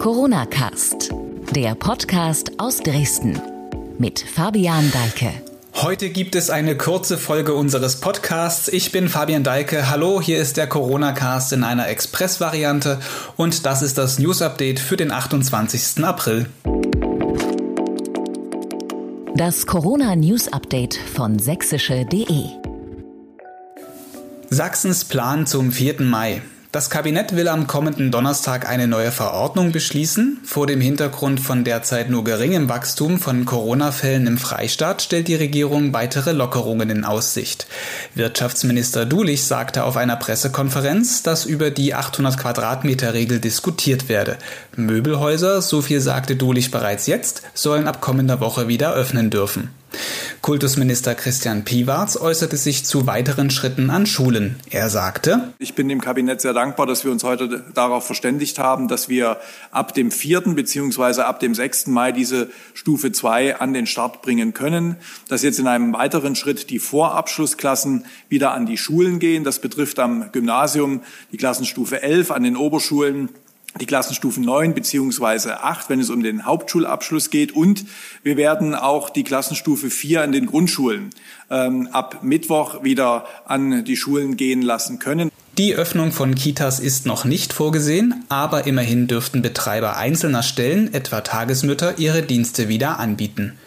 Corona Cast, der Podcast aus Dresden mit Fabian Deike. Heute gibt es eine kurze Folge unseres Podcasts. Ich bin Fabian Deike. Hallo, hier ist der Corona Cast in einer Express-Variante und das ist das News Update für den 28. April. Das Corona News Update von sächsische.de. Sachsens Plan zum 4. Mai. Das Kabinett will am kommenden Donnerstag eine neue Verordnung beschließen. Vor dem Hintergrund von derzeit nur geringem Wachstum von Corona-Fällen im Freistaat stellt die Regierung weitere Lockerungen in Aussicht. Wirtschaftsminister Dulich sagte auf einer Pressekonferenz, dass über die 800 Quadratmeter Regel diskutiert werde. Möbelhäuser, so viel sagte Dulich bereits jetzt, sollen ab kommender Woche wieder öffnen dürfen. Kultusminister Christian Piwarz äußerte sich zu weiteren Schritten an Schulen. Er sagte, Ich bin dem Kabinett sehr dankbar, dass wir uns heute darauf verständigt haben, dass wir ab dem 4. bzw. ab dem 6. Mai diese Stufe 2 an den Start bringen können, dass jetzt in einem weiteren Schritt die Vorabschlussklassen wieder an die Schulen gehen. Das betrifft am Gymnasium die Klassenstufe 11, an den Oberschulen die Klassenstufen 9 beziehungsweise 8, wenn es um den Hauptschulabschluss geht. Und wir werden auch die Klassenstufe 4 an den Grundschulen ähm, ab Mittwoch wieder an die Schulen gehen lassen können. Die Öffnung von Kitas ist noch nicht vorgesehen, aber immerhin dürften Betreiber einzelner Stellen, etwa Tagesmütter, ihre Dienste wieder anbieten.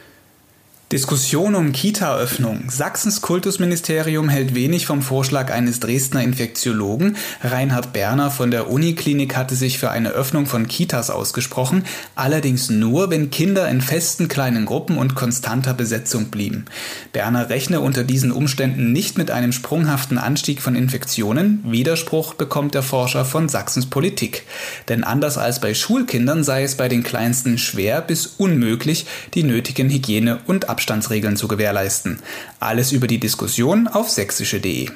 Diskussion um Kita-Öffnung. Sachsens Kultusministerium hält wenig vom Vorschlag eines Dresdner Infektiologen. Reinhard Berner von der Uniklinik hatte sich für eine Öffnung von Kitas ausgesprochen, allerdings nur, wenn Kinder in festen kleinen Gruppen und konstanter Besetzung blieben. Berner rechne unter diesen Umständen nicht mit einem sprunghaften Anstieg von Infektionen. Widerspruch bekommt der Forscher von Sachsens Politik. Denn anders als bei Schulkindern sei es bei den Kleinsten schwer bis unmöglich, die nötigen Hygiene- und Abstand Abstandsregeln zu gewährleisten. Alles über die Diskussion auf sächsische.de.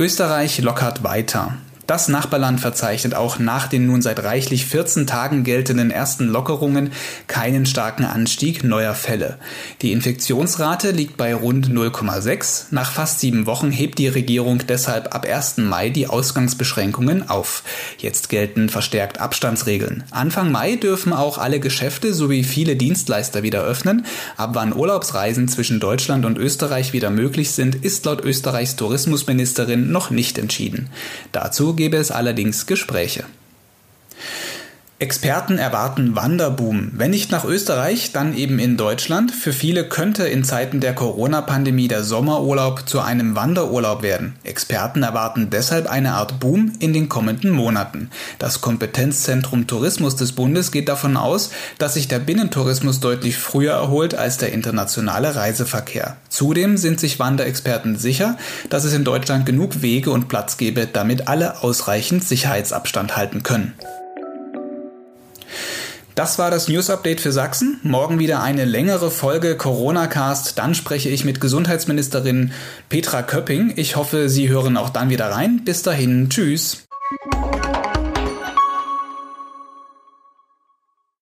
Österreich lockert weiter. Das Nachbarland verzeichnet auch nach den nun seit reichlich 14 Tagen geltenden ersten Lockerungen keinen starken Anstieg neuer Fälle. Die Infektionsrate liegt bei rund 0,6. Nach fast sieben Wochen hebt die Regierung deshalb ab 1. Mai die Ausgangsbeschränkungen auf. Jetzt gelten verstärkt Abstandsregeln. Anfang Mai dürfen auch alle Geschäfte sowie viele Dienstleister wieder öffnen. Ab wann Urlaubsreisen zwischen Deutschland und Österreich wieder möglich sind, ist laut Österreichs Tourismusministerin noch nicht entschieden. Dazu gäbe es allerdings Gespräche. Experten erwarten Wanderboom. Wenn nicht nach Österreich, dann eben in Deutschland. Für viele könnte in Zeiten der Corona-Pandemie der Sommerurlaub zu einem Wanderurlaub werden. Experten erwarten deshalb eine Art Boom in den kommenden Monaten. Das Kompetenzzentrum Tourismus des Bundes geht davon aus, dass sich der Binnentourismus deutlich früher erholt als der internationale Reiseverkehr. Zudem sind sich Wanderexperten sicher, dass es in Deutschland genug Wege und Platz gäbe, damit alle ausreichend Sicherheitsabstand halten können. Das war das News Update für Sachsen. Morgen wieder eine längere Folge Corona Cast. Dann spreche ich mit Gesundheitsministerin Petra Köpping. Ich hoffe, Sie hören auch dann wieder rein. Bis dahin, tschüss.